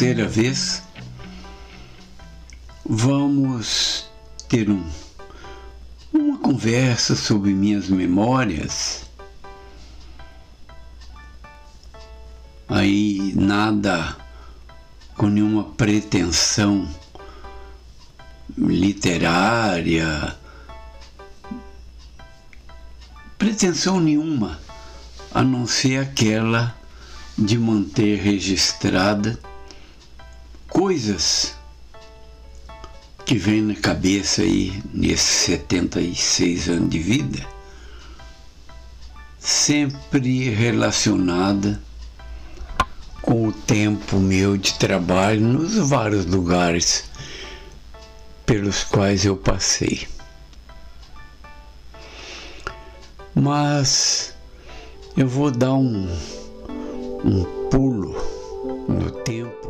terceira vez, vamos ter um, uma conversa sobre minhas memórias. Aí nada com nenhuma pretensão literária, pretensão nenhuma, a não ser aquela de manter registrada coisas que vem na cabeça aí nesses 76 anos de vida, sempre relacionada com o tempo meu de trabalho nos vários lugares pelos quais eu passei. Mas eu vou dar um, um pulo no tempo.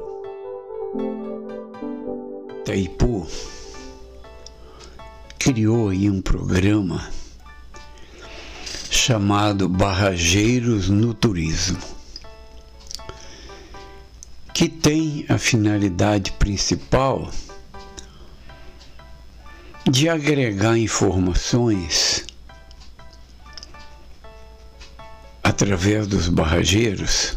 Taipu criou aí um programa chamado Barrageiros no Turismo, que tem a finalidade principal de agregar informações através dos barrageiros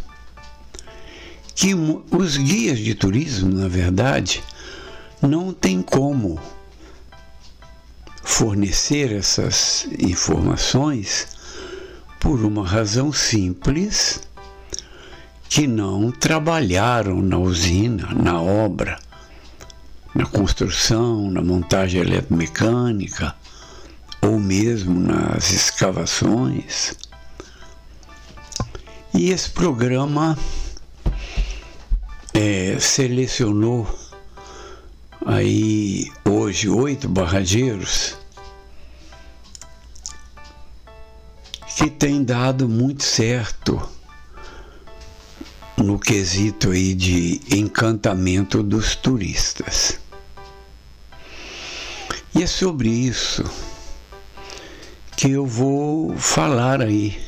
que os guias de turismo, na verdade, não têm como fornecer essas informações por uma razão simples que não trabalharam na usina, na obra na construção, na montagem eletromecânica ou mesmo nas escavações. E esse programa é, selecionou aí hoje oito barrageiros que tem dado muito certo no quesito aí de encantamento dos turistas. E é sobre isso que eu vou falar aí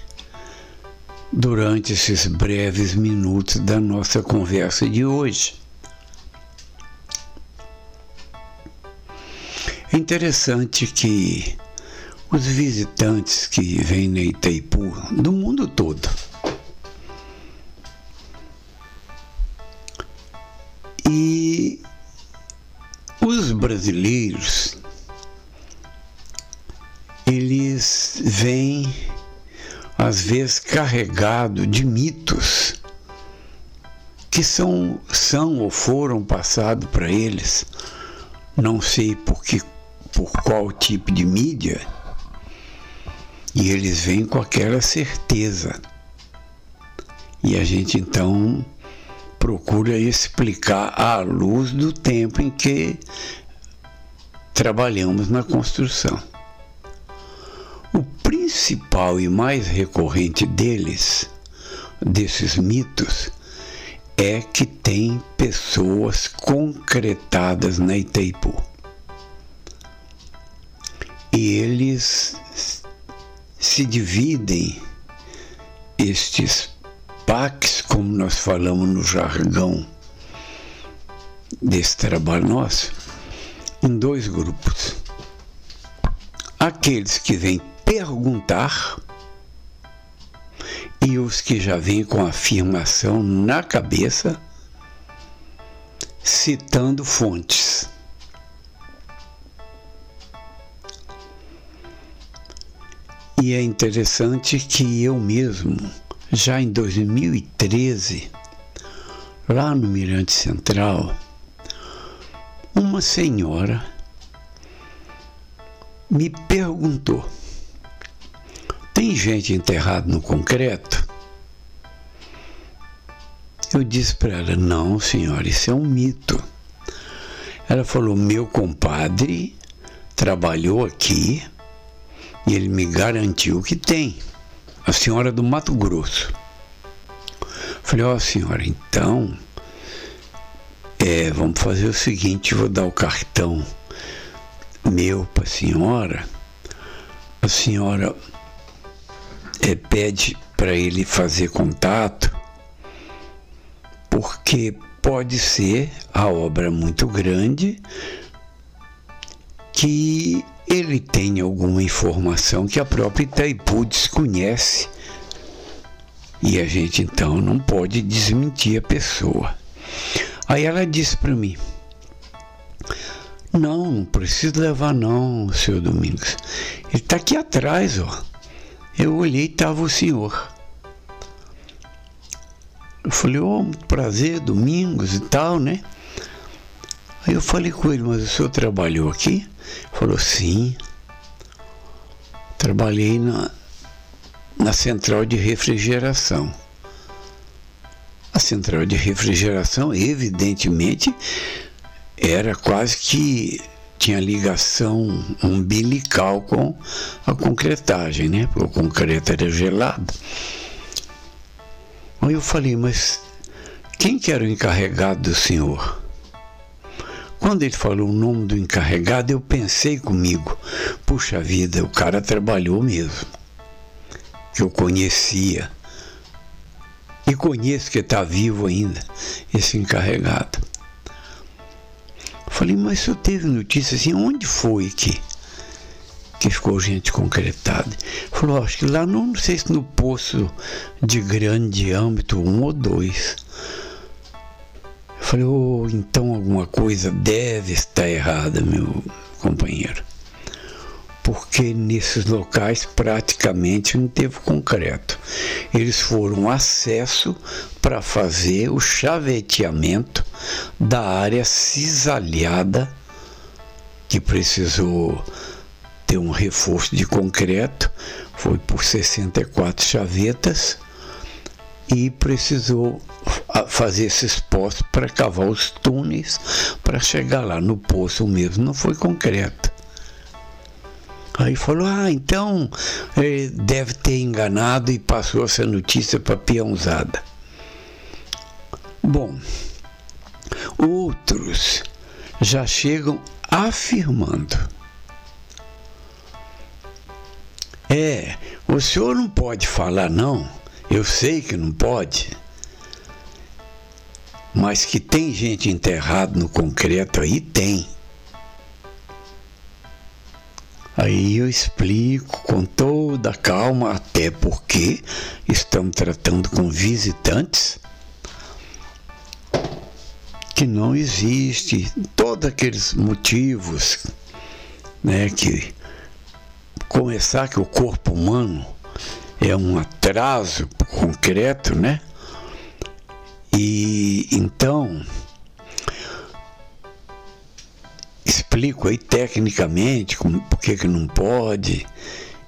durante esses breves minutos da nossa conversa de hoje. É interessante que os visitantes que vêm na Itaipu, do mundo todo, e os brasileiros eles vêm, às vezes, carregados de mitos que são, são ou foram passados para eles, não sei por, que, por qual tipo de mídia, e eles vêm com aquela certeza. E a gente então procura explicar à luz do tempo em que trabalhamos na construção principal e mais recorrente deles, desses mitos, é que tem pessoas concretadas na Itaipu. E eles se dividem, estes PACs, como nós falamos no jargão desse trabalho nosso, em dois grupos. Aqueles que vêm perguntar e os que já vêm com afirmação na cabeça, citando fontes. E é interessante que eu mesmo, já em 2013, lá no Mirante Central, uma senhora me perguntou tem gente enterrada no concreto? Eu disse para ela: Não, senhora, isso é um mito. Ela falou: Meu compadre trabalhou aqui e ele me garantiu que tem. A senhora do Mato Grosso. Falei: Ó, oh, senhora, então. É, vamos fazer o seguinte: vou dar o cartão meu para a senhora. A senhora é, pede para ele fazer contato, porque pode ser a obra muito grande que ele tem alguma informação que a própria Itaipu desconhece e a gente então não pode desmentir a pessoa. Aí ela disse para mim: Não, não precisa levar não, senhor Domingos. Ele está aqui atrás, ó. Eu olhei e estava o senhor. Eu falei, ô, oh, prazer, Domingos e tal, né? Aí eu falei com ele, mas o senhor trabalhou aqui? Falou, sim. Trabalhei na, na central de refrigeração. A central de refrigeração, evidentemente, era quase que tinha ligação umbilical com a concretagem, né? Porque o concreto era gelado. Aí eu falei, mas quem que era o encarregado do senhor? Quando ele falou o nome do encarregado, eu pensei comigo, puxa vida, o cara trabalhou mesmo. Que eu conhecia. E conheço que está vivo ainda, esse encarregado. Falei, mas eu teve notícia assim, onde foi que, que ficou gente concretada? Falou, acho que lá, não, não sei se no poço de grande âmbito, um ou dois. Falei, oh, então alguma coisa deve estar errada, meu companheiro. Porque nesses locais praticamente não teve concreto. Eles foram acesso para fazer o chaveteamento da área cisalhada que precisou ter um reforço de concreto, foi por 64 chavetas e precisou fazer esses poços para cavar os túneis para chegar lá no poço mesmo, não foi concreto. Aí falou: Ah, então eh, deve ter enganado e passou essa notícia para a peãozada. Bom, Outros já chegam afirmando: É, o senhor não pode falar, não. Eu sei que não pode. Mas que tem gente enterrada no concreto aí, tem. Aí eu explico com toda calma, até porque estamos tratando com visitantes que não existe todos aqueles motivos, né, que começar que o corpo humano é um atraso concreto, né? E então explico aí tecnicamente como, por que, que não pode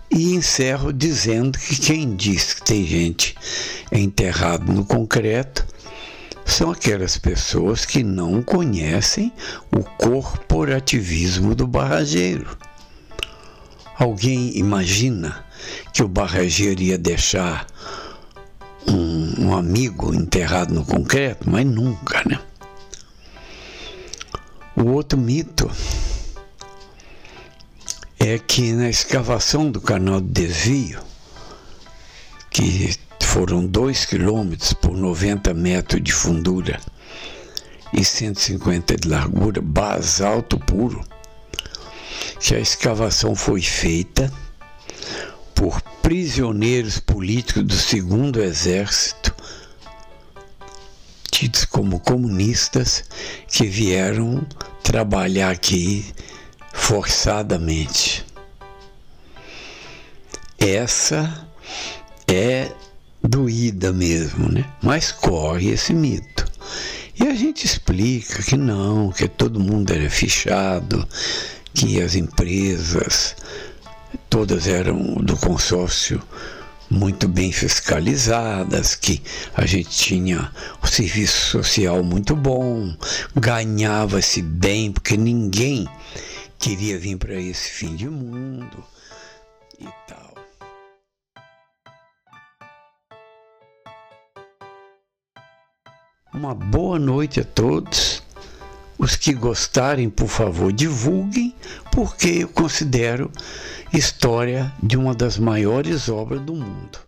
e encerro dizendo que quem diz que tem gente enterrado no concreto são aquelas pessoas que não conhecem o corporativismo do barrageiro. Alguém imagina que o barrageiro ia deixar um, um amigo enterrado no concreto? Mas nunca, né? O outro mito é que na escavação do canal de desvio, que foram 2 quilômetros por 90 metros de fundura e 150 de largura, basalto puro, que a escavação foi feita por prisioneiros políticos do segundo exército, tidos como comunistas, que vieram trabalhar aqui forçadamente. Essa é doída mesmo, né? Mas corre esse mito. E a gente explica que não, que todo mundo era fichado, que as empresas todas eram do consórcio muito bem fiscalizadas, que a gente tinha um serviço social muito bom, ganhava-se bem, porque ninguém queria vir para esse fim de mundo e tal. Uma boa noite a todos. Os que gostarem, por favor, divulguem, porque eu considero história de uma das maiores obras do mundo.